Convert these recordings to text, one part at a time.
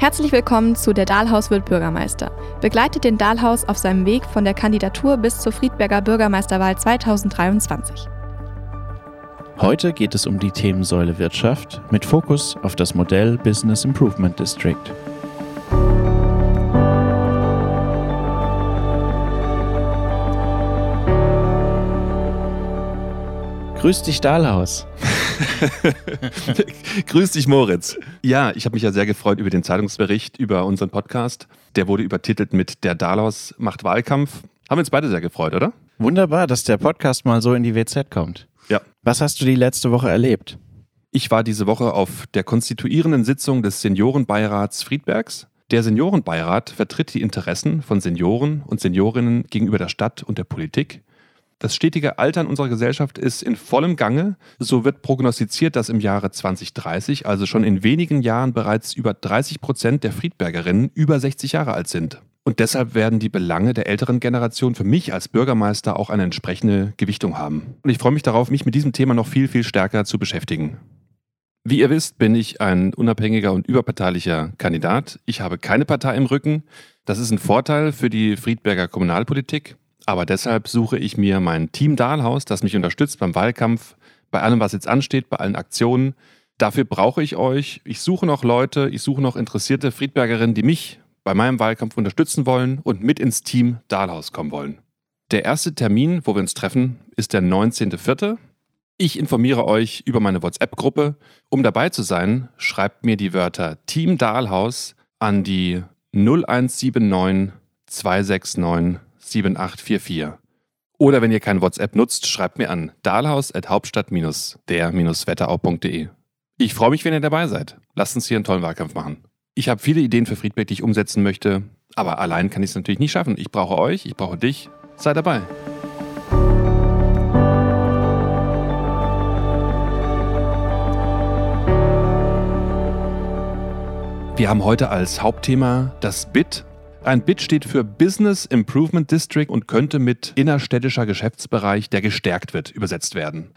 Herzlich willkommen zu Der Dahlhaus wird Bürgermeister. Begleitet den Dahlhaus auf seinem Weg von der Kandidatur bis zur Friedberger Bürgermeisterwahl 2023. Heute geht es um die Themensäule Wirtschaft mit Fokus auf das Modell Business Improvement District. Grüß dich, Dahlhaus. Grüß dich, Moritz. Ja, ich habe mich ja sehr gefreut über den Zeitungsbericht über unseren Podcast. Der wurde übertitelt mit Der Dahlhaus macht Wahlkampf. Haben wir uns beide sehr gefreut, oder? Wunderbar, dass der Podcast mal so in die WZ kommt. Ja. Was hast du die letzte Woche erlebt? Ich war diese Woche auf der konstituierenden Sitzung des Seniorenbeirats Friedbergs. Der Seniorenbeirat vertritt die Interessen von Senioren und Seniorinnen gegenüber der Stadt und der Politik das stetige Altern unserer Gesellschaft ist in vollem Gange. So wird prognostiziert, dass im Jahre 2030, also schon in wenigen Jahren, bereits über 30 Prozent der Friedbergerinnen über 60 Jahre alt sind. Und deshalb werden die Belange der älteren Generation für mich als Bürgermeister auch eine entsprechende Gewichtung haben. Und ich freue mich darauf, mich mit diesem Thema noch viel, viel stärker zu beschäftigen. Wie ihr wisst, bin ich ein unabhängiger und überparteilicher Kandidat. Ich habe keine Partei im Rücken. Das ist ein Vorteil für die Friedberger Kommunalpolitik. Aber deshalb suche ich mir mein Team Dahlhaus, das mich unterstützt beim Wahlkampf, bei allem, was jetzt ansteht, bei allen Aktionen. Dafür brauche ich euch. Ich suche noch Leute, ich suche noch interessierte Friedbergerinnen, die mich bei meinem Wahlkampf unterstützen wollen und mit ins Team Dahlhaus kommen wollen. Der erste Termin, wo wir uns treffen, ist der 19.04. Ich informiere euch über meine WhatsApp-Gruppe. Um dabei zu sein, schreibt mir die Wörter Team Dahlhaus an die 0179 269 7844. Oder wenn ihr kein WhatsApp nutzt, schreibt mir an dahlhaus.hauptstadt-der-wetterau.de. Ich freue mich, wenn ihr dabei seid. Lasst uns hier einen tollen Wahlkampf machen. Ich habe viele Ideen für Friedberg, die ich umsetzen möchte, aber allein kann ich es natürlich nicht schaffen. Ich brauche euch, ich brauche dich. Sei dabei. Wir haben heute als Hauptthema das BIT, ein BIT steht für Business Improvement District und könnte mit innerstädtischer Geschäftsbereich, der gestärkt wird, übersetzt werden.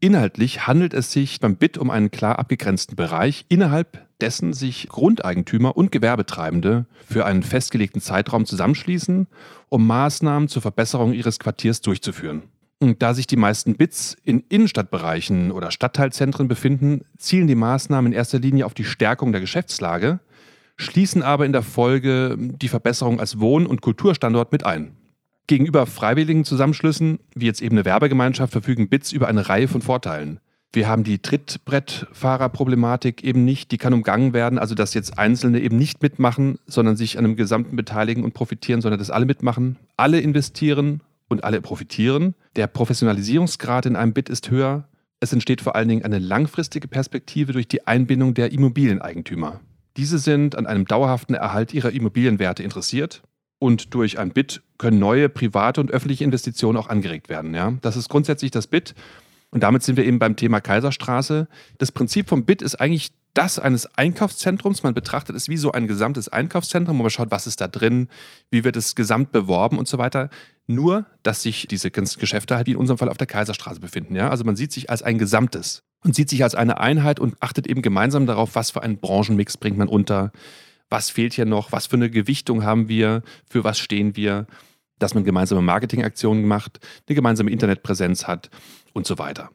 Inhaltlich handelt es sich beim BIT um einen klar abgegrenzten Bereich, innerhalb dessen sich Grundeigentümer und Gewerbetreibende für einen festgelegten Zeitraum zusammenschließen, um Maßnahmen zur Verbesserung ihres Quartiers durchzuführen. Und da sich die meisten BITs in Innenstadtbereichen oder Stadtteilzentren befinden, zielen die Maßnahmen in erster Linie auf die Stärkung der Geschäftslage, schließen aber in der Folge die Verbesserung als Wohn- und Kulturstandort mit ein. Gegenüber freiwilligen Zusammenschlüssen, wie jetzt eben eine Werbegemeinschaft, verfügen BITS über eine Reihe von Vorteilen. Wir haben die Trittbrettfahrerproblematik eben nicht, die kann umgangen werden, also dass jetzt Einzelne eben nicht mitmachen, sondern sich an einem Gesamten beteiligen und profitieren, sondern dass alle mitmachen, alle investieren und alle profitieren. Der Professionalisierungsgrad in einem BIT ist höher. Es entsteht vor allen Dingen eine langfristige Perspektive durch die Einbindung der Immobilieneigentümer. Diese sind an einem dauerhaften Erhalt ihrer Immobilienwerte interessiert und durch ein BIT können neue private und öffentliche Investitionen auch angeregt werden. Ja? Das ist grundsätzlich das BIT. Und damit sind wir eben beim Thema Kaiserstraße. Das Prinzip vom BIT ist eigentlich das eines Einkaufszentrums. Man betrachtet es wie so ein gesamtes Einkaufszentrum, wo man schaut, was ist da drin, wie wird es gesamt beworben und so weiter. Nur, dass sich diese ganzen Geschäfte halt wie in unserem Fall auf der Kaiserstraße befinden. Ja? Also man sieht sich als ein Gesamtes und sieht sich als eine Einheit und achtet eben gemeinsam darauf, was für einen Branchenmix bringt man unter, was fehlt hier noch, was für eine Gewichtung haben wir, für was stehen wir, dass man gemeinsame Marketingaktionen macht, eine gemeinsame Internetpräsenz hat und so weiter.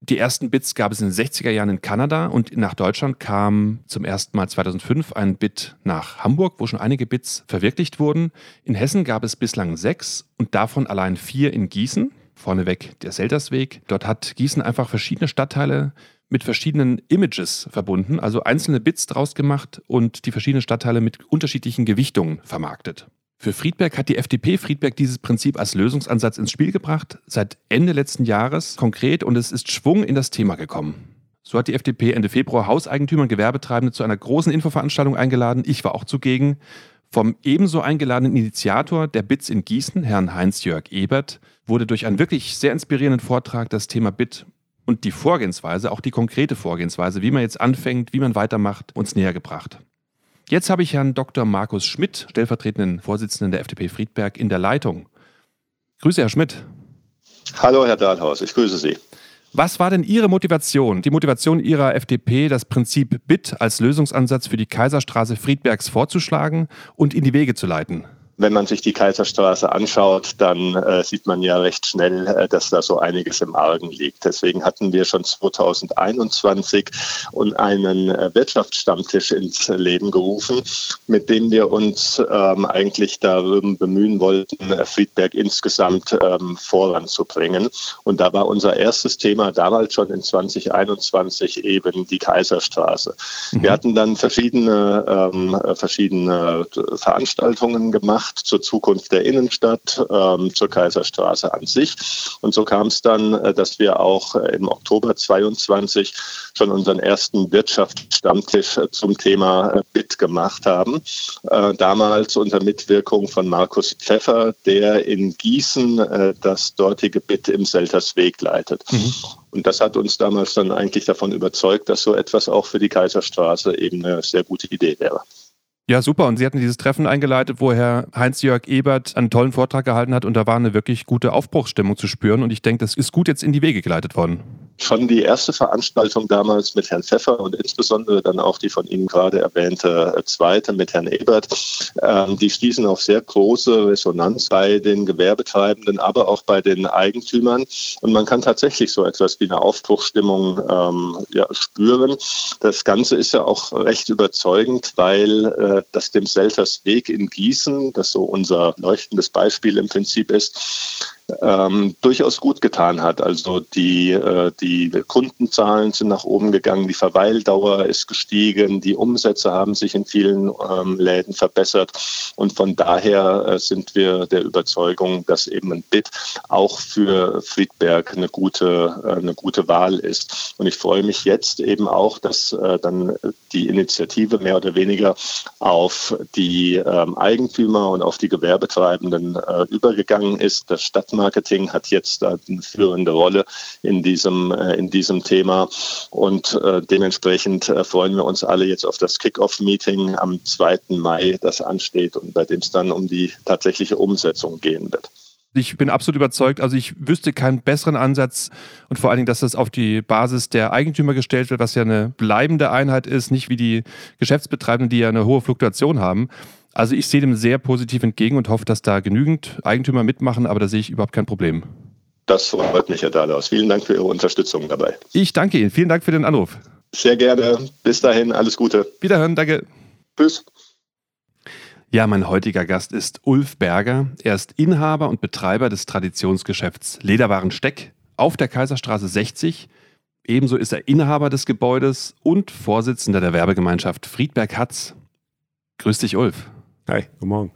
Die ersten Bits gab es in den 60er Jahren in Kanada und nach Deutschland kam zum ersten Mal 2005 ein Bit nach Hamburg, wo schon einige Bits verwirklicht wurden. In Hessen gab es bislang sechs und davon allein vier in Gießen vorneweg der Seltersweg. Dort hat Gießen einfach verschiedene Stadtteile mit verschiedenen Images verbunden, also einzelne Bits draus gemacht und die verschiedenen Stadtteile mit unterschiedlichen Gewichtungen vermarktet. Für Friedberg hat die FDP Friedberg dieses Prinzip als Lösungsansatz ins Spiel gebracht, seit Ende letzten Jahres konkret und es ist Schwung in das Thema gekommen. So hat die FDP Ende Februar Hauseigentümer und Gewerbetreibende zu einer großen Infoveranstaltung eingeladen. Ich war auch zugegen. Vom ebenso eingeladenen Initiator der BITS in Gießen, Herrn Heinz-Jörg Ebert, wurde durch einen wirklich sehr inspirierenden Vortrag das Thema BIT und die Vorgehensweise, auch die konkrete Vorgehensweise, wie man jetzt anfängt, wie man weitermacht, uns näher gebracht. Jetzt habe ich Herrn Dr. Markus Schmidt, stellvertretenden Vorsitzenden der FDP Friedberg, in der Leitung. Grüße, Herr Schmidt. Hallo, Herr Dahlhaus, ich grüße Sie. Was war denn Ihre Motivation, die Motivation Ihrer FDP, das Prinzip BIT als Lösungsansatz für die Kaiserstraße Friedbergs vorzuschlagen und in die Wege zu leiten? Wenn man sich die Kaiserstraße anschaut, dann äh, sieht man ja recht schnell, äh, dass da so einiges im Argen liegt. Deswegen hatten wir schon 2021 einen äh, Wirtschaftsstammtisch ins Leben gerufen, mit dem wir uns ähm, eigentlich darum bemühen wollten, äh, Friedberg insgesamt ähm, voranzubringen. Und da war unser erstes Thema damals schon in 2021 eben die Kaiserstraße. Mhm. Wir hatten dann verschiedene, ähm, verschiedene Veranstaltungen gemacht gemacht zur Zukunft der Innenstadt, ähm, zur Kaiserstraße an sich. Und so kam es dann, äh, dass wir auch äh, im Oktober 22 schon unseren ersten Wirtschaftsstammtisch äh, zum Thema BIT gemacht haben. Äh, damals unter Mitwirkung von Markus Pfeffer, der in Gießen äh, das dortige BIT im Seltersweg leitet. Mhm. Und das hat uns damals dann eigentlich davon überzeugt, dass so etwas auch für die Kaiserstraße eben eine sehr gute Idee wäre. Ja, super. Und Sie hatten dieses Treffen eingeleitet, wo Herr Heinz-Jörg Ebert einen tollen Vortrag gehalten hat und da war eine wirklich gute Aufbruchsstimmung zu spüren. Und ich denke, das ist gut jetzt in die Wege geleitet worden schon die erste Veranstaltung damals mit Herrn Pfeffer und insbesondere dann auch die von Ihnen gerade erwähnte äh, zweite mit Herrn Ebert, ähm, die stießen auf sehr große Resonanz bei den Gewerbetreibenden, aber auch bei den Eigentümern. Und man kann tatsächlich so etwas wie eine Aufbruchsstimmung ähm, ja, spüren. Das Ganze ist ja auch recht überzeugend, weil äh, das dem Selters Weg in Gießen, das so unser leuchtendes Beispiel im Prinzip ist, ähm, durchaus gut getan hat. Also die, äh, die Kundenzahlen sind nach oben gegangen, die Verweildauer ist gestiegen, die Umsätze haben sich in vielen ähm, Läden verbessert und von daher äh, sind wir der Überzeugung, dass eben ein Bit auch für Friedberg eine gute, äh, eine gute Wahl ist. Und ich freue mich jetzt eben auch, dass äh, dann die Initiative mehr oder weniger auf die ähm, Eigentümer und auf die Gewerbetreibenden äh, übergegangen ist. Das Stadt Marketing hat jetzt eine führende Rolle in diesem, äh, in diesem Thema. Und äh, dementsprechend äh, freuen wir uns alle jetzt auf das Kick-Off-Meeting am 2. Mai, das ansteht und bei dem es dann um die tatsächliche Umsetzung gehen wird. Ich bin absolut überzeugt, also ich wüsste keinen besseren Ansatz und vor allen Dingen, dass das auf die Basis der Eigentümer gestellt wird, was ja eine bleibende Einheit ist, nicht wie die Geschäftsbetreibenden, die ja eine hohe Fluktuation haben. Also ich sehe dem sehr positiv entgegen und hoffe, dass da genügend Eigentümer mitmachen, aber da sehe ich überhaupt kein Problem. Das freut mich, Herr Dahlaus. Vielen Dank für Ihre Unterstützung dabei. Ich danke Ihnen. Vielen Dank für den Anruf. Sehr gerne. Bis dahin, alles Gute. Wiederhören, danke. Tschüss. Ja, mein heutiger Gast ist Ulf Berger. Er ist Inhaber und Betreiber des Traditionsgeschäfts Lederwaren Steck auf der Kaiserstraße 60. Ebenso ist er Inhaber des Gebäudes und Vorsitzender der Werbegemeinschaft Friedberg Hatz. Grüß dich, Ulf. Hi, guten Morgen.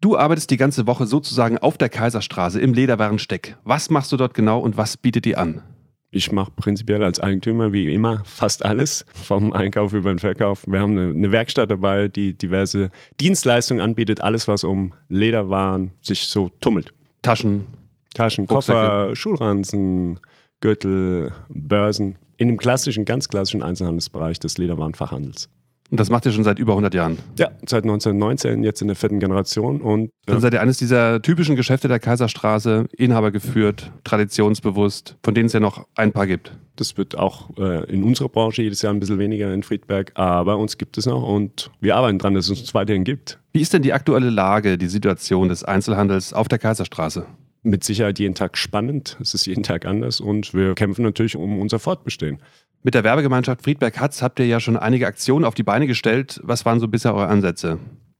Du arbeitest die ganze Woche sozusagen auf der Kaiserstraße im Lederwarensteck. Was machst du dort genau und was bietet dir an? Ich mache prinzipiell als Eigentümer wie immer fast alles, vom Einkauf über den Verkauf. Wir haben eine, eine, Werkstatt dabei, die diverse Dienstleistungen anbietet, alles was um Lederwaren sich so tummelt. Taschen, Taschen, Koffer, Schulranzen, Gürtel, Börsen. In dem klassischen, ganz klassischen Einzelhandelsbereich des Lederwarenfachhandels. Und das macht ihr schon seit über 100 Jahren? Ja, seit 1919, jetzt in der vierten Generation. Und, Dann seid ihr eines dieser typischen Geschäfte der Kaiserstraße, Inhaber geführt, traditionsbewusst, von denen es ja noch ein paar gibt. Das wird auch äh, in unserer Branche jedes Jahr ein bisschen weniger in Friedberg, aber uns gibt es noch und wir arbeiten dran, dass es uns weiterhin gibt. Wie ist denn die aktuelle Lage, die Situation des Einzelhandels auf der Kaiserstraße? Mit Sicherheit jeden Tag spannend. Es ist jeden Tag anders und wir kämpfen natürlich um unser Fortbestehen. Mit der Werbegemeinschaft Friedberg Hatz habt ihr ja schon einige Aktionen auf die Beine gestellt. Was waren so bisher eure Ansätze?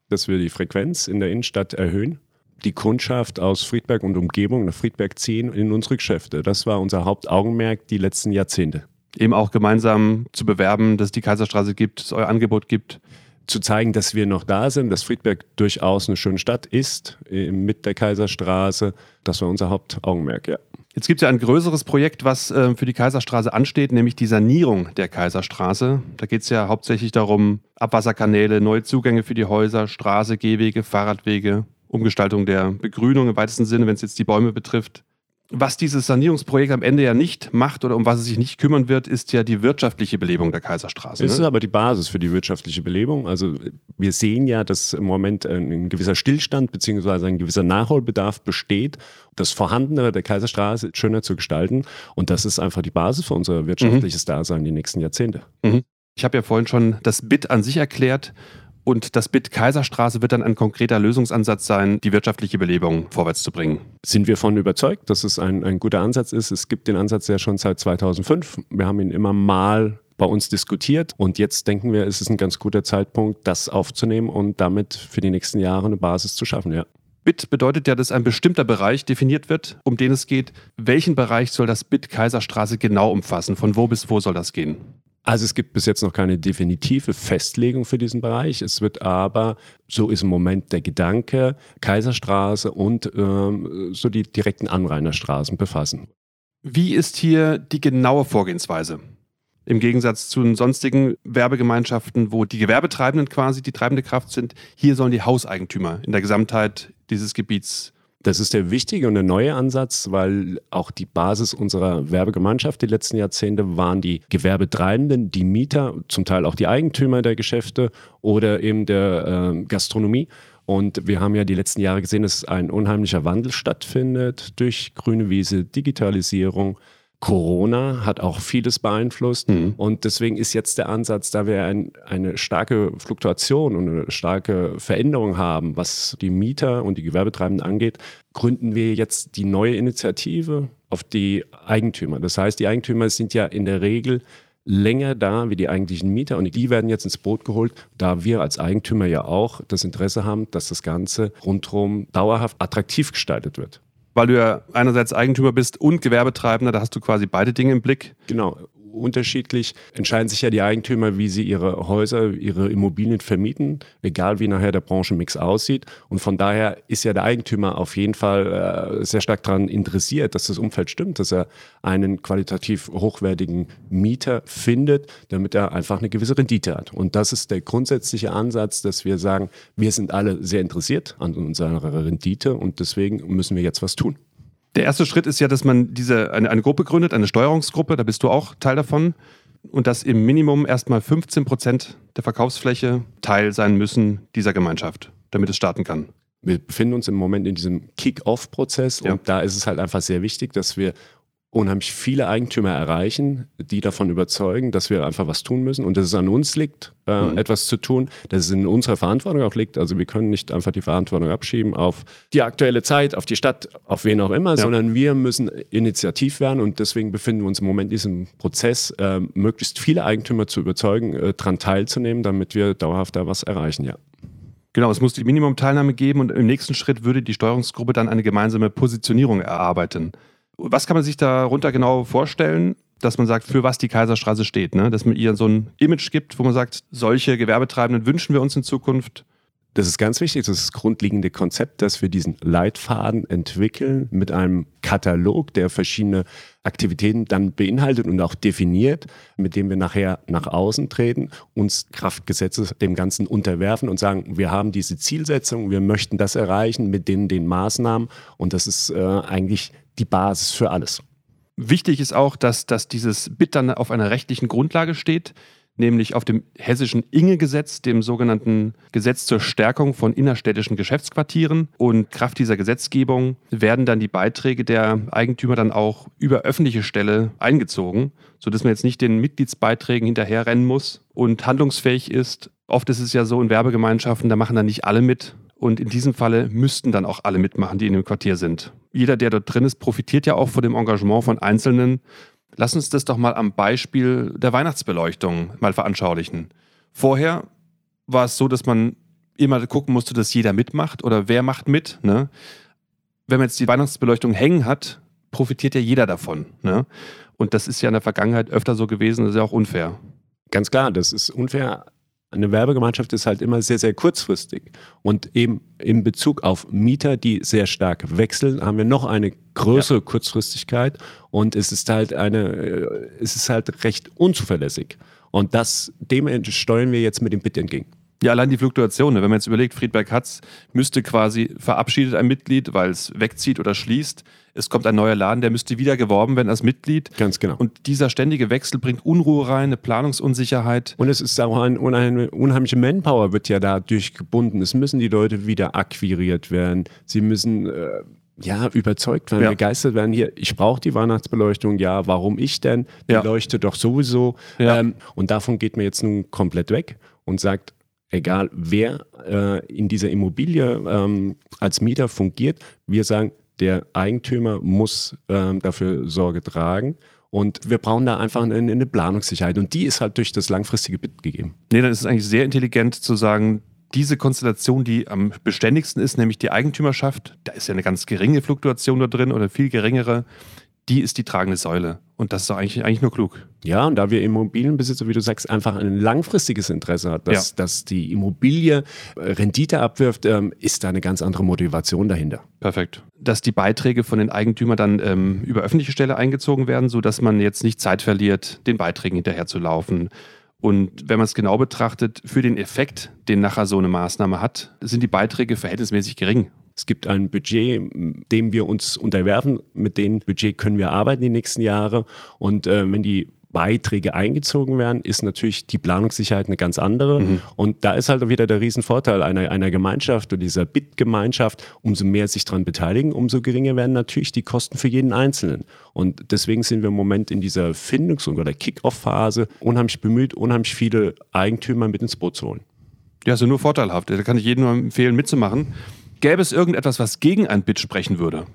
Dass wir die Frequenz in der Innenstadt erhöhen, die Kundschaft aus Friedberg und Umgebung nach Friedberg ziehen in unsere Geschäfte. Das war unser Hauptaugenmerk die letzten Jahrzehnte. Eben auch gemeinsam zu bewerben, dass es die Kaiserstraße gibt, dass es euer Angebot gibt. Zu zeigen, dass wir noch da sind, dass Friedberg durchaus eine schöne Stadt ist, mit der Kaiserstraße. Das war unser Hauptaugenmerk, ja. Jetzt gibt es ja ein größeres Projekt, was äh, für die Kaiserstraße ansteht, nämlich die Sanierung der Kaiserstraße. Da geht es ja hauptsächlich darum, Abwasserkanäle, neue Zugänge für die Häuser, Straße, Gehwege, Fahrradwege, Umgestaltung der Begrünung im weitesten Sinne, wenn es jetzt die Bäume betrifft. Was dieses Sanierungsprojekt am Ende ja nicht macht oder um was es sich nicht kümmern wird, ist ja die wirtschaftliche Belebung der Kaiserstraße. Ne? ist aber die Basis für die wirtschaftliche Belebung. Also wir sehen ja, dass im Moment ein gewisser Stillstand bzw. ein gewisser Nachholbedarf besteht, das Vorhandene der Kaiserstraße schöner zu gestalten. Und das ist einfach die Basis für unser wirtschaftliches mhm. Dasein die nächsten Jahrzehnte. Mhm. Ich habe ja vorhin schon das BIT an sich erklärt. Und das BIT Kaiserstraße wird dann ein konkreter Lösungsansatz sein, die wirtschaftliche Belebung vorwärts zu bringen. Sind wir von überzeugt, dass es ein, ein guter Ansatz ist? Es gibt den Ansatz ja schon seit 2005. Wir haben ihn immer mal bei uns diskutiert und jetzt denken wir, es ist ein ganz guter Zeitpunkt, das aufzunehmen und damit für die nächsten Jahre eine Basis zu schaffen, ja. BIT bedeutet ja, dass ein bestimmter Bereich definiert wird, um den es geht. Welchen Bereich soll das BIT Kaiserstraße genau umfassen? Von wo bis wo soll das gehen? Also es gibt bis jetzt noch keine definitive Festlegung für diesen Bereich. Es wird aber, so ist im Moment der Gedanke, Kaiserstraße und ähm, so die direkten Anrainerstraßen befassen. Wie ist hier die genaue Vorgehensweise? Im Gegensatz zu den sonstigen Werbegemeinschaften, wo die Gewerbetreibenden quasi die treibende Kraft sind, hier sollen die Hauseigentümer in der Gesamtheit dieses Gebiets das ist der wichtige und der neue Ansatz, weil auch die Basis unserer Werbegemeinschaft die letzten Jahrzehnte waren die Gewerbetreibenden, die Mieter, zum Teil auch die Eigentümer der Geschäfte oder eben der äh, Gastronomie. Und wir haben ja die letzten Jahre gesehen, dass ein unheimlicher Wandel stattfindet durch grüne Wiese, Digitalisierung. Corona hat auch vieles beeinflusst mhm. und deswegen ist jetzt der Ansatz, da wir ein, eine starke Fluktuation und eine starke Veränderung haben, was die Mieter und die Gewerbetreibenden angeht, gründen wir jetzt die neue Initiative auf die Eigentümer. Das heißt, die Eigentümer sind ja in der Regel länger da wie die eigentlichen Mieter und die werden jetzt ins Boot geholt, da wir als Eigentümer ja auch das Interesse haben, dass das Ganze rundherum dauerhaft attraktiv gestaltet wird weil du ja einerseits Eigentümer bist und Gewerbetreibender, da hast du quasi beide Dinge im Blick. Genau. Unterschiedlich entscheiden sich ja die Eigentümer, wie sie ihre Häuser, ihre Immobilien vermieten, egal wie nachher der Branchenmix aussieht. Und von daher ist ja der Eigentümer auf jeden Fall äh, sehr stark daran interessiert, dass das Umfeld stimmt, dass er einen qualitativ hochwertigen Mieter findet, damit er einfach eine gewisse Rendite hat. Und das ist der grundsätzliche Ansatz, dass wir sagen, wir sind alle sehr interessiert an unserer Rendite und deswegen müssen wir jetzt was tun. Der erste Schritt ist ja, dass man diese, eine, eine Gruppe gründet, eine Steuerungsgruppe, da bist du auch Teil davon. Und dass im Minimum erstmal 15 Prozent der Verkaufsfläche Teil sein müssen dieser Gemeinschaft, damit es starten kann. Wir befinden uns im Moment in diesem Kick-Off-Prozess ja. und da ist es halt einfach sehr wichtig, dass wir unheimlich viele Eigentümer erreichen, die davon überzeugen, dass wir einfach was tun müssen und dass es an uns liegt, äh, mhm. etwas zu tun, dass es in unserer Verantwortung auch liegt. Also wir können nicht einfach die Verantwortung abschieben auf die aktuelle Zeit, auf die Stadt, auf wen auch immer, ja. sondern wir müssen initiativ werden und deswegen befinden wir uns im Moment in diesem Prozess, äh, möglichst viele Eigentümer zu überzeugen, äh, daran teilzunehmen, damit wir dauerhaft da was erreichen, ja. Genau, es muss die Minimumteilnahme geben und im nächsten Schritt würde die Steuerungsgruppe dann eine gemeinsame Positionierung erarbeiten. Was kann man sich darunter genau vorstellen? dass man sagt, für was die Kaiserstraße steht, ne? dass man ihr so ein Image gibt, wo man sagt, solche Gewerbetreibenden wünschen wir uns in Zukunft. Das ist ganz wichtig, das ist das grundlegende Konzept, dass wir diesen Leitfaden entwickeln mit einem Katalog, der verschiedene Aktivitäten dann beinhaltet und auch definiert, mit dem wir nachher nach außen treten, uns Kraftgesetze dem Ganzen unterwerfen und sagen, wir haben diese Zielsetzung, wir möchten das erreichen mit den, den Maßnahmen und das ist äh, eigentlich die Basis für alles. Wichtig ist auch, dass, dass dieses BIT dann auf einer rechtlichen Grundlage steht, nämlich auf dem hessischen Inge-Gesetz, dem sogenannten Gesetz zur Stärkung von innerstädtischen Geschäftsquartieren. Und Kraft dieser Gesetzgebung werden dann die Beiträge der Eigentümer dann auch über öffentliche Stelle eingezogen, sodass man jetzt nicht den Mitgliedsbeiträgen hinterherrennen muss und handlungsfähig ist. Oft ist es ja so in Werbegemeinschaften, da machen dann nicht alle mit, und in diesem Falle müssten dann auch alle mitmachen, die in dem Quartier sind. Jeder, der dort drin ist, profitiert ja auch von dem Engagement von Einzelnen. Lass uns das doch mal am Beispiel der Weihnachtsbeleuchtung mal veranschaulichen. Vorher war es so, dass man immer gucken musste, dass jeder mitmacht oder wer macht mit. Ne? Wenn man jetzt die Weihnachtsbeleuchtung hängen hat, profitiert ja jeder davon. Ne? Und das ist ja in der Vergangenheit öfter so gewesen, das ist ja auch unfair. Ganz klar, das ist unfair eine Werbegemeinschaft ist halt immer sehr, sehr kurzfristig. Und eben in Bezug auf Mieter, die sehr stark wechseln, haben wir noch eine größere ja. Kurzfristigkeit und es ist halt eine, es ist halt recht unzuverlässig. Und das, dem steuern wir jetzt mit dem Bit entgegen. Ja, allein die Fluktuation. Ne? Wenn man jetzt überlegt, Friedberg Hatz müsste quasi verabschiedet ein Mitglied, weil es wegzieht oder schließt. Es kommt ein neuer Laden, der müsste wieder geworben werden als Mitglied. Ganz genau. Und dieser ständige Wechsel bringt Unruhe rein, eine Planungsunsicherheit. Und es ist auch ein, eine unheimliche Manpower wird ja dadurch gebunden. Es müssen die Leute wieder akquiriert werden. Sie müssen äh, ja, überzeugt werden, ja. begeistert werden. Hier, ich brauche die Weihnachtsbeleuchtung, ja, warum ich denn? Die ja. leuchtet doch sowieso. Ja. Ähm, und davon geht man jetzt nun komplett weg und sagt, egal wer äh, in dieser Immobilie ähm, als Mieter fungiert, wir sagen, der Eigentümer muss ähm, dafür Sorge tragen. Und wir brauchen da einfach eine, eine, Planungssicherheit. Und die ist halt durch das langfristige Bit gegeben. Nee, dann ist es eigentlich sehr intelligent zu sagen, diese Konstellation, die am beständigsten ist, nämlich die Eigentümerschaft, da ist ja eine ganz geringe Fluktuation da drin oder viel geringere, die ist die tragende Säule. Und das ist doch eigentlich, eigentlich nur klug. Ja, und da wir Immobilienbesitzer, wie du sagst, einfach ein langfristiges Interesse hat, dass, ja. dass die Immobilie äh, Rendite abwirft, ähm, ist da eine ganz andere Motivation dahinter. Perfekt. Dass die Beiträge von den Eigentümern dann ähm, über öffentliche Stelle eingezogen werden, sodass man jetzt nicht Zeit verliert, den Beiträgen hinterherzulaufen. Und wenn man es genau betrachtet, für den Effekt, den nachher so eine Maßnahme hat, sind die Beiträge verhältnismäßig gering. Es gibt ein Budget, dem wir uns unterwerfen. Mit dem Budget können wir arbeiten die nächsten Jahre. Und äh, wenn die Beiträge eingezogen werden, ist natürlich die Planungssicherheit eine ganz andere. Mhm. Und da ist halt wieder der Riesenvorteil einer, einer Gemeinschaft oder dieser Bitgemeinschaft. Umso mehr sich daran beteiligen, umso geringer werden natürlich die Kosten für jeden Einzelnen. Und deswegen sind wir im Moment in dieser Findungs- oder Kick-Off-Phase unheimlich bemüht, unheimlich viele Eigentümer mit ins Boot zu holen. Ja, also nur vorteilhaft. Da kann ich jedem nur empfehlen, mitzumachen. Gäbe es irgendetwas, was gegen ein Bit sprechen würde?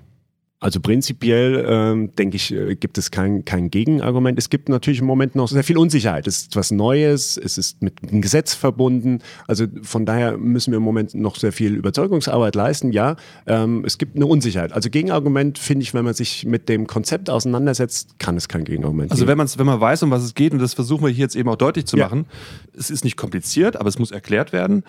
Also prinzipiell ähm, denke ich, äh, gibt es kein, kein Gegenargument. Es gibt natürlich im Moment noch sehr viel Unsicherheit. Es ist was Neues, es ist mit einem Gesetz verbunden. Also von daher müssen wir im Moment noch sehr viel Überzeugungsarbeit leisten. Ja, ähm, es gibt eine Unsicherheit. Also Gegenargument finde ich, wenn man sich mit dem Konzept auseinandersetzt, kann es kein Gegenargument also geben. Also wenn, wenn man weiß, um was es geht, und das versuchen wir hier jetzt eben auch deutlich zu ja. machen, es ist nicht kompliziert, aber es muss erklärt werden.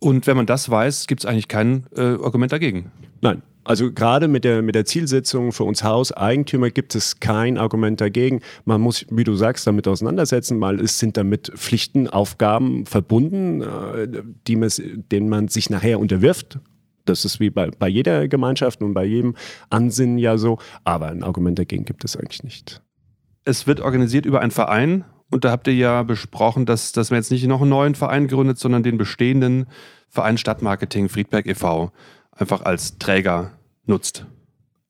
Und wenn man das weiß, gibt es eigentlich kein äh, Argument dagegen. Nein, also gerade mit der, mit der Zielsetzung für uns Hauseigentümer gibt es kein Argument dagegen. Man muss, wie du sagst, damit auseinandersetzen, weil es sind damit Pflichten, Aufgaben verbunden, äh, die man, denen man sich nachher unterwirft. Das ist wie bei, bei jeder Gemeinschaft und bei jedem Ansinnen ja so. Aber ein Argument dagegen gibt es eigentlich nicht. Es wird organisiert über einen Verein und da habt ihr ja besprochen, dass, dass man jetzt nicht noch einen neuen Verein gründet, sondern den bestehenden Verein Stadtmarketing Friedberg e.V einfach als Träger nutzt.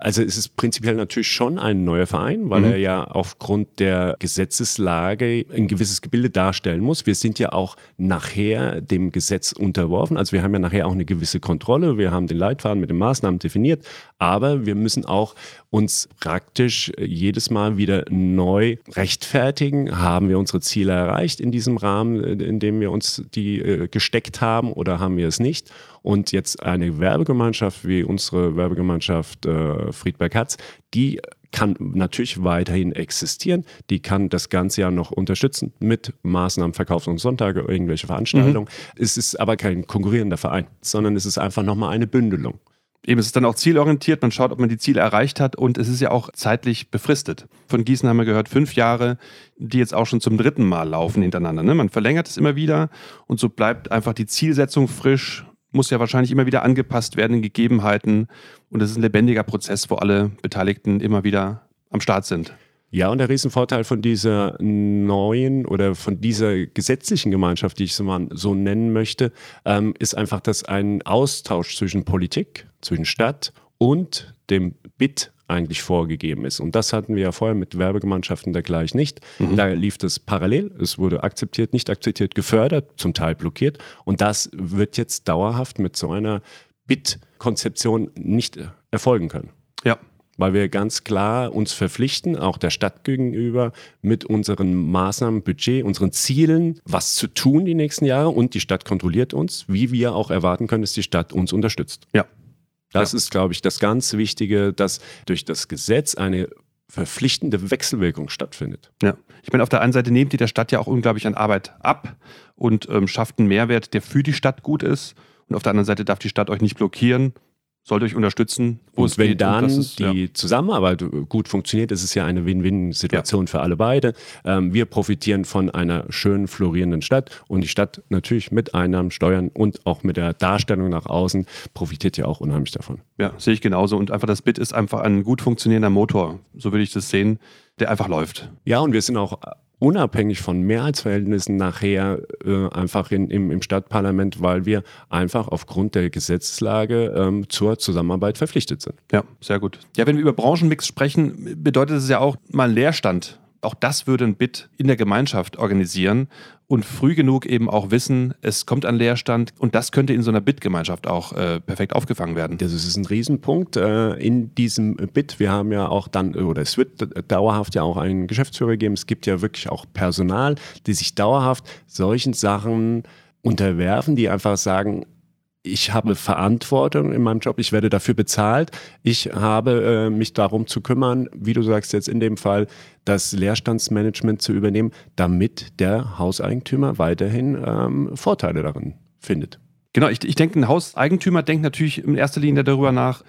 Also es ist prinzipiell natürlich schon ein neuer Verein, weil mhm. er ja aufgrund der Gesetzeslage ein gewisses Gebilde darstellen muss. Wir sind ja auch nachher dem Gesetz unterworfen. Also wir haben ja nachher auch eine gewisse Kontrolle. Wir haben den Leitfaden mit den Maßnahmen definiert. Aber wir müssen auch uns praktisch jedes Mal wieder neu rechtfertigen. Haben wir unsere Ziele erreicht in diesem Rahmen, in dem wir uns die äh, gesteckt haben oder haben wir es nicht? Und jetzt eine Werbegemeinschaft wie unsere Werbegemeinschaft äh, Friedberg Hatz, die kann natürlich weiterhin existieren. Die kann das ganze Jahr noch unterstützen mit Maßnahmen, Verkaufs- und Sonntage, irgendwelche Veranstaltungen. Mhm. Es ist aber kein konkurrierender Verein, sondern es ist einfach nochmal eine Bündelung. Eben, es ist dann auch zielorientiert, man schaut, ob man die Ziele erreicht hat und es ist ja auch zeitlich befristet. Von Gießen haben wir gehört, fünf Jahre, die jetzt auch schon zum dritten Mal laufen hintereinander. Ne? Man verlängert es immer wieder und so bleibt einfach die Zielsetzung frisch muss ja wahrscheinlich immer wieder angepasst werden in Gegebenheiten. Und das ist ein lebendiger Prozess, wo alle Beteiligten immer wieder am Start sind. Ja, und der Riesenvorteil von dieser neuen oder von dieser gesetzlichen Gemeinschaft, die ich so mal so nennen möchte, ähm, ist einfach, dass ein Austausch zwischen Politik, zwischen Stadt und dem BIT eigentlich vorgegeben ist. Und das hatten wir ja vorher mit Werbegemeinschaften dergleichen nicht. Mhm. Da lief das parallel. Es wurde akzeptiert, nicht akzeptiert, gefördert, zum Teil blockiert. Und das wird jetzt dauerhaft mit so einer Bit-Konzeption nicht erfolgen können. Ja. Weil wir ganz klar uns verpflichten, auch der Stadt gegenüber, mit unseren Maßnahmen, Budget, unseren Zielen, was zu tun die nächsten Jahre. Und die Stadt kontrolliert uns, wie wir auch erwarten können, dass die Stadt uns unterstützt. Ja, das ja. ist, glaube ich, das ganz Wichtige, dass durch das Gesetz eine verpflichtende Wechselwirkung stattfindet. Ja, ich meine, auf der einen Seite nehmt ihr der Stadt ja auch unglaublich an Arbeit ab und ähm, schafft einen Mehrwert, der für die Stadt gut ist. Und auf der anderen Seite darf die Stadt euch nicht blockieren, sollte euch unterstützen, wo und es wenn geht. dann ist, die ja. Zusammenarbeit gut funktioniert, ist es ja eine Win-Win-Situation ja. für alle beide. Ähm, wir profitieren von einer schönen, florierenden Stadt und die Stadt natürlich mit Einnahmen, Steuern und auch mit der Darstellung nach außen profitiert ja auch unheimlich davon. Ja, sehe ich genauso. Und einfach das Bit ist einfach ein gut funktionierender Motor, so würde ich das sehen, der einfach läuft. Ja, und wir sind auch unabhängig von Mehrheitsverhältnissen nachher äh, einfach in, im, im Stadtparlament, weil wir einfach aufgrund der Gesetzeslage ähm, zur Zusammenarbeit verpflichtet sind. Ja, sehr gut. Ja, wenn wir über Branchenmix sprechen, bedeutet es ja auch mal Leerstand auch das würde ein BIT in der Gemeinschaft organisieren und früh genug eben auch wissen, es kommt ein Leerstand und das könnte in so einer BIT-Gemeinschaft auch äh, perfekt aufgefangen werden. Das ist ein Riesenpunkt äh, in diesem BIT. Wir haben ja auch dann, oder es wird dauerhaft ja auch einen Geschäftsführer geben. Es gibt ja wirklich auch Personal, die sich dauerhaft solchen Sachen unterwerfen, die einfach sagen, ich habe Verantwortung in meinem Job, ich werde dafür bezahlt, ich habe äh, mich darum zu kümmern, wie du sagst jetzt in dem Fall, das Leerstandsmanagement zu übernehmen, damit der Hauseigentümer weiterhin ähm, Vorteile darin findet. Genau, ich, ich denke, ein Hauseigentümer denkt natürlich in erster Linie darüber nach,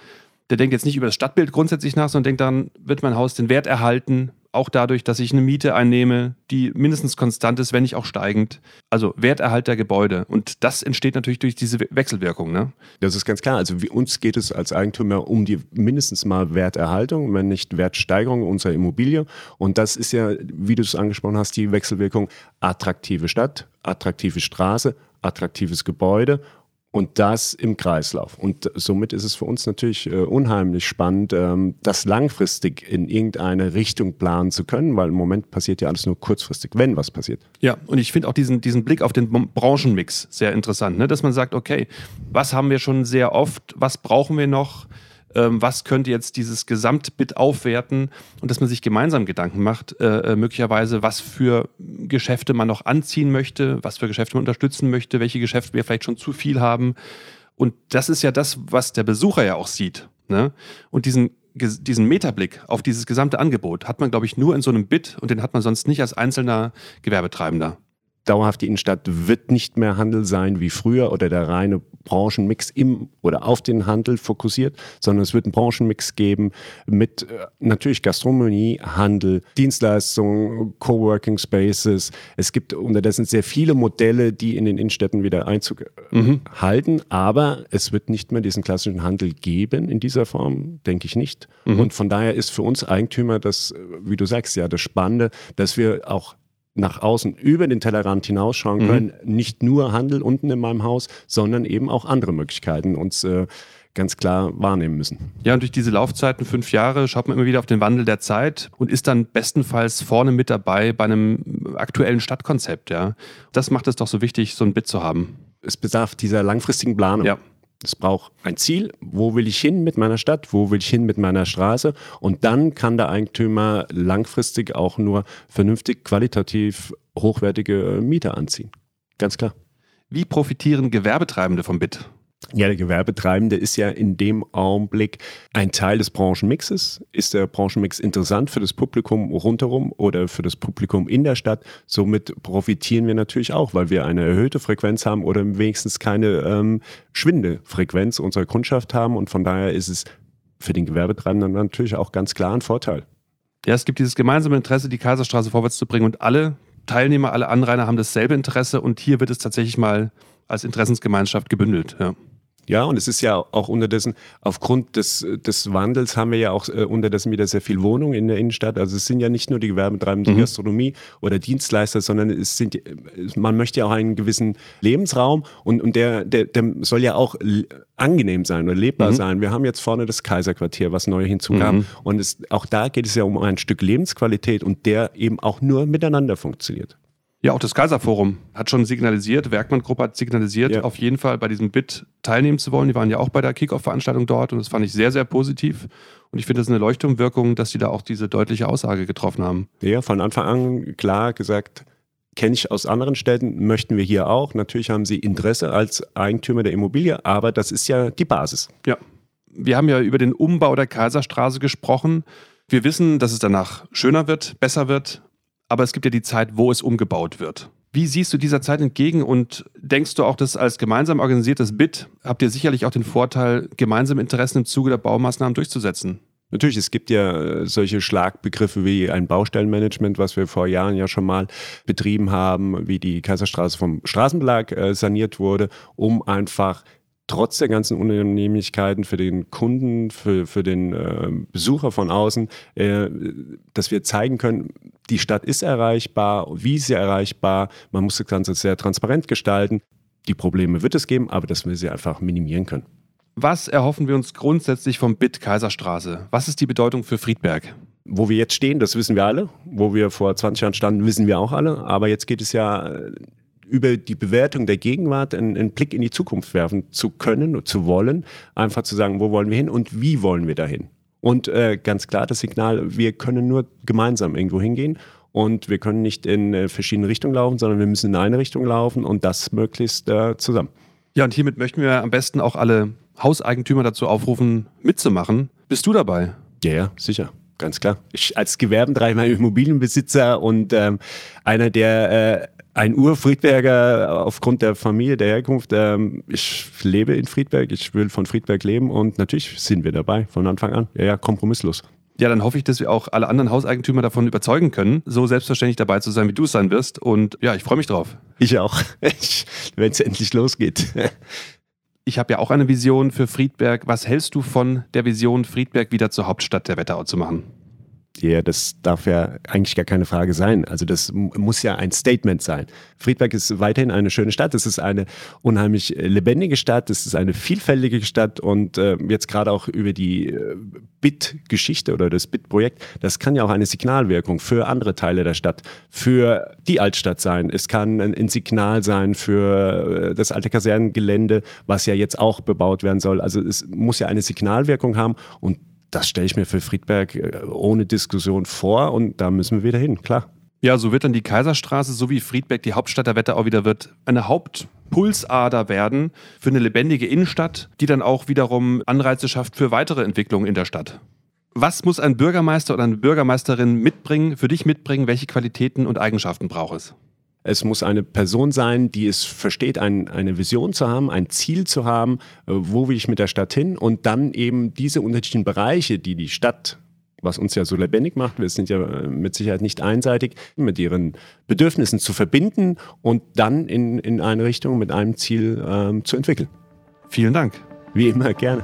der denkt jetzt nicht über das Stadtbild grundsätzlich nach, sondern denkt daran, wird mein Haus den Wert erhalten, auch dadurch, dass ich eine Miete einnehme, die mindestens konstant ist, wenn nicht auch steigend. Also Werterhalt der Gebäude. Und das entsteht natürlich durch diese Wechselwirkung. Ne? Das ist ganz klar. Also uns geht es als Eigentümer um die mindestens mal Werterhaltung, wenn nicht Wertsteigerung unserer Immobilie. Und das ist ja, wie du es angesprochen hast, die Wechselwirkung attraktive Stadt, attraktive Straße, attraktives Gebäude und das im Kreislauf. Und somit ist es für uns natürlich äh, unheimlich spannend, ähm, das langfristig in irgendeine Richtung planen zu können, weil im Moment passiert ja alles nur kurzfristig, wenn was passiert. Ja, und ich finde auch diesen, diesen Blick auf den Branchenmix sehr interessant, ne? dass man sagt, okay, was haben wir schon sehr oft, was brauchen wir noch? Ähm, was könnte jetzt dieses Gesamtbit aufwerten und dass man sich gemeinsam Gedanken macht, äh, äh, möglicherweise, was für Geschäfte man noch anziehen möchte, was für Geschäfte man unterstützen möchte, welche Geschäfte wir vielleicht schon zu viel haben. Und das ist ja das, was der Besucher ja auch sieht. Ne? Und diesen diesen Metablick auf dieses gesamte Angebot hat man, glaube ich, nur in so einem Bit und den hat man sonst nicht als einzelner Gewerbetreibender dauerhaft die Innenstadt wird nicht mehr Handel sein wie früher oder der reine Branchenmix im oder auf den Handel fokussiert, sondern es wird einen Branchenmix geben mit äh, natürlich Gastronomie, Handel, Dienstleistungen, Coworking Spaces. Es gibt unterdessen sehr viele Modelle, die in den Innenstädten wieder Einzug äh, mhm. halten, aber es wird nicht mehr diesen klassischen Handel geben in dieser Form, denke ich nicht. Mhm. Und von daher ist für uns Eigentümer das, äh, wie du sagst, ja das Spannende, dass wir auch nach außen über den Tellerrand hinausschauen mhm. können. Nicht nur Handel unten in meinem Haus, sondern eben auch andere Möglichkeiten uns äh, ganz klar wahrnehmen müssen. Ja, und durch diese Laufzeiten, fünf Jahre, schaut man immer wieder auf den Wandel der Zeit und ist dann bestenfalls vorne mit dabei bei einem aktuellen Stadtkonzept. Ja. Das macht es doch so wichtig, so ein Bit zu haben. Es bedarf dieser langfristigen Planung. Ja. Es braucht ein Ziel, wo will ich hin mit meiner Stadt, wo will ich hin mit meiner Straße und dann kann der Eigentümer langfristig auch nur vernünftig, qualitativ hochwertige Mieter anziehen. Ganz klar. Wie profitieren Gewerbetreibende vom BIT? Ja, der Gewerbetreibende ist ja in dem Augenblick ein Teil des Branchenmixes. Ist der Branchenmix interessant für das Publikum rundherum oder für das Publikum in der Stadt? Somit profitieren wir natürlich auch, weil wir eine erhöhte Frequenz haben oder wenigstens keine ähm, schwinde Frequenz unserer Kundschaft haben. Und von daher ist es für den Gewerbetreibenden natürlich auch ganz klar ein Vorteil. Ja, es gibt dieses gemeinsame Interesse, die Kaiserstraße vorwärts zu bringen und alle Teilnehmer, alle Anrainer haben dasselbe Interesse und hier wird es tatsächlich mal als Interessensgemeinschaft gebündelt. Ja. Ja, und es ist ja auch unterdessen, aufgrund des, des Wandels haben wir ja auch äh, unterdessen wieder sehr viel Wohnung in der Innenstadt. Also es sind ja nicht nur die Gewerbetreibenden, die mhm. Gastronomie oder Dienstleister, sondern es sind, man möchte ja auch einen gewissen Lebensraum und, und der, der, der soll ja auch angenehm sein oder lebbar mhm. sein. Wir haben jetzt vorne das Kaiserquartier, was neu hinzukam. Mhm. Und es, auch da geht es ja um ein Stück Lebensqualität und der eben auch nur miteinander funktioniert. Ja, auch das Kaiserforum hat schon signalisiert, Werkmann-Gruppe hat signalisiert, ja. auf jeden Fall bei diesem Bit teilnehmen zu wollen. Die waren ja auch bei der Kickoff-Veranstaltung dort und das fand ich sehr, sehr positiv. Und ich finde, das ist eine Leuchtturmwirkung, dass sie da auch diese deutliche Aussage getroffen haben. Ja, von Anfang an klar gesagt, kenne ich aus anderen Städten, möchten wir hier auch. Natürlich haben sie Interesse als Eigentümer der Immobilie, aber das ist ja die Basis. Ja. Wir haben ja über den Umbau der Kaiserstraße gesprochen. Wir wissen, dass es danach schöner wird, besser wird aber es gibt ja die Zeit, wo es umgebaut wird. Wie siehst du dieser Zeit entgegen und denkst du auch, dass als gemeinsam organisiertes BIT habt ihr sicherlich auch den Vorteil, gemeinsame Interessen im Zuge der Baumaßnahmen durchzusetzen? Natürlich, es gibt ja äh, solche Schlagbegriffe wie ein Baustellenmanagement, was wir vor Jahren ja schon mal betrieben haben, wie die Kaiserstraße vom Straßenbelag äh, saniert wurde, um einfach trotz der ganzen Unannehmlichkeiten für den Kunden, für, für den äh, Besucher von außen, äh, dass wir zeigen können, die Stadt ist erreichbar, wie ist sie erreichbar, man muss das Ganze sehr transparent gestalten. Die Probleme wird es geben, aber dass wir sie einfach minimieren können. Was erhoffen wir uns grundsätzlich vom BIT Kaiserstraße? Was ist die Bedeutung für Friedberg? Wo wir jetzt stehen, das wissen wir alle. Wo wir vor 20 Jahren standen, wissen wir auch alle. Aber jetzt geht es ja äh, über die Bewertung der Gegenwart einen, einen, Blick in die Zukunft werfen zu können und zu wollen. Einfach zu sagen, wo wollen wir hin und wie wollen wir dahin. Und äh, ganz klar das Signal, wir können nur gemeinsam irgendwo hingehen. Und wir können nicht in äh, verschiedene Richtungen laufen, sondern wir müssen in eine Richtung laufen und das möglichst äh, zusammen. Ja, und hiermit möchten wir am besten auch alle Hauseigentümer dazu aufrufen, mitzumachen. Bist du dabei? Ja, ja, sicher. Ganz klar. Ich als Gewerbentreiber Immobilienbesitzer und ähm, einer, der äh, ein Ur-Friedberger aufgrund der Familie, der Herkunft. Ähm, ich lebe in Friedberg, ich will von Friedberg leben und natürlich sind wir dabei von Anfang an. Ja, ja, kompromisslos. Ja, dann hoffe ich, dass wir auch alle anderen Hauseigentümer davon überzeugen können, so selbstverständlich dabei zu sein, wie du es sein wirst. Und ja, ich freue mich drauf. Ich auch, wenn es endlich losgeht. Ich habe ja auch eine Vision für Friedberg. Was hältst du von der Vision, Friedberg wieder zur Hauptstadt der Wetterau zu machen? Ja, das darf ja eigentlich gar keine Frage sein. Also das muss ja ein Statement sein. Friedberg ist weiterhin eine schöne Stadt. Es ist eine unheimlich äh, lebendige Stadt. Es ist eine vielfältige Stadt. Und äh, jetzt gerade auch über die äh, BIT-Geschichte oder das BIT-Projekt, das kann ja auch eine Signalwirkung für andere Teile der Stadt, für die Altstadt sein. Es kann ein, ein Signal sein für äh, das alte Kasernengelände, was ja jetzt auch bebaut werden soll. Also es muss ja eine Signalwirkung haben. Und das stelle ich mir für Friedberg äh, ohne Diskussion vor und da müssen wir wieder hin, klar. Ja, so wird dann die Kaiserstraße, so wie Friedberg die Hauptstadt der Wetterau wieder wird, eine Hauptpulsader werden für eine lebendige Innenstadt, die dann auch wiederum Anreize schafft für weitere Entwicklungen in der Stadt. Was muss ein Bürgermeister oder eine Bürgermeisterin mitbringen, für dich mitbringen? Welche Qualitäten und Eigenschaften braucht es? Es muss eine Person sein, die es versteht, ein, eine Vision zu haben, ein Ziel zu haben, äh, wo will ich mit der Stadt hin und dann eben diese unterschiedlichen Bereiche, die die Stadt was uns ja so lebendig macht, wir sind ja äh, mit Sicherheit nicht einseitig, mit ihren Bedürfnissen zu verbinden und dann in, in eine Richtung mit einem Ziel ähm, zu entwickeln. Vielen Dank. Wie immer, gerne.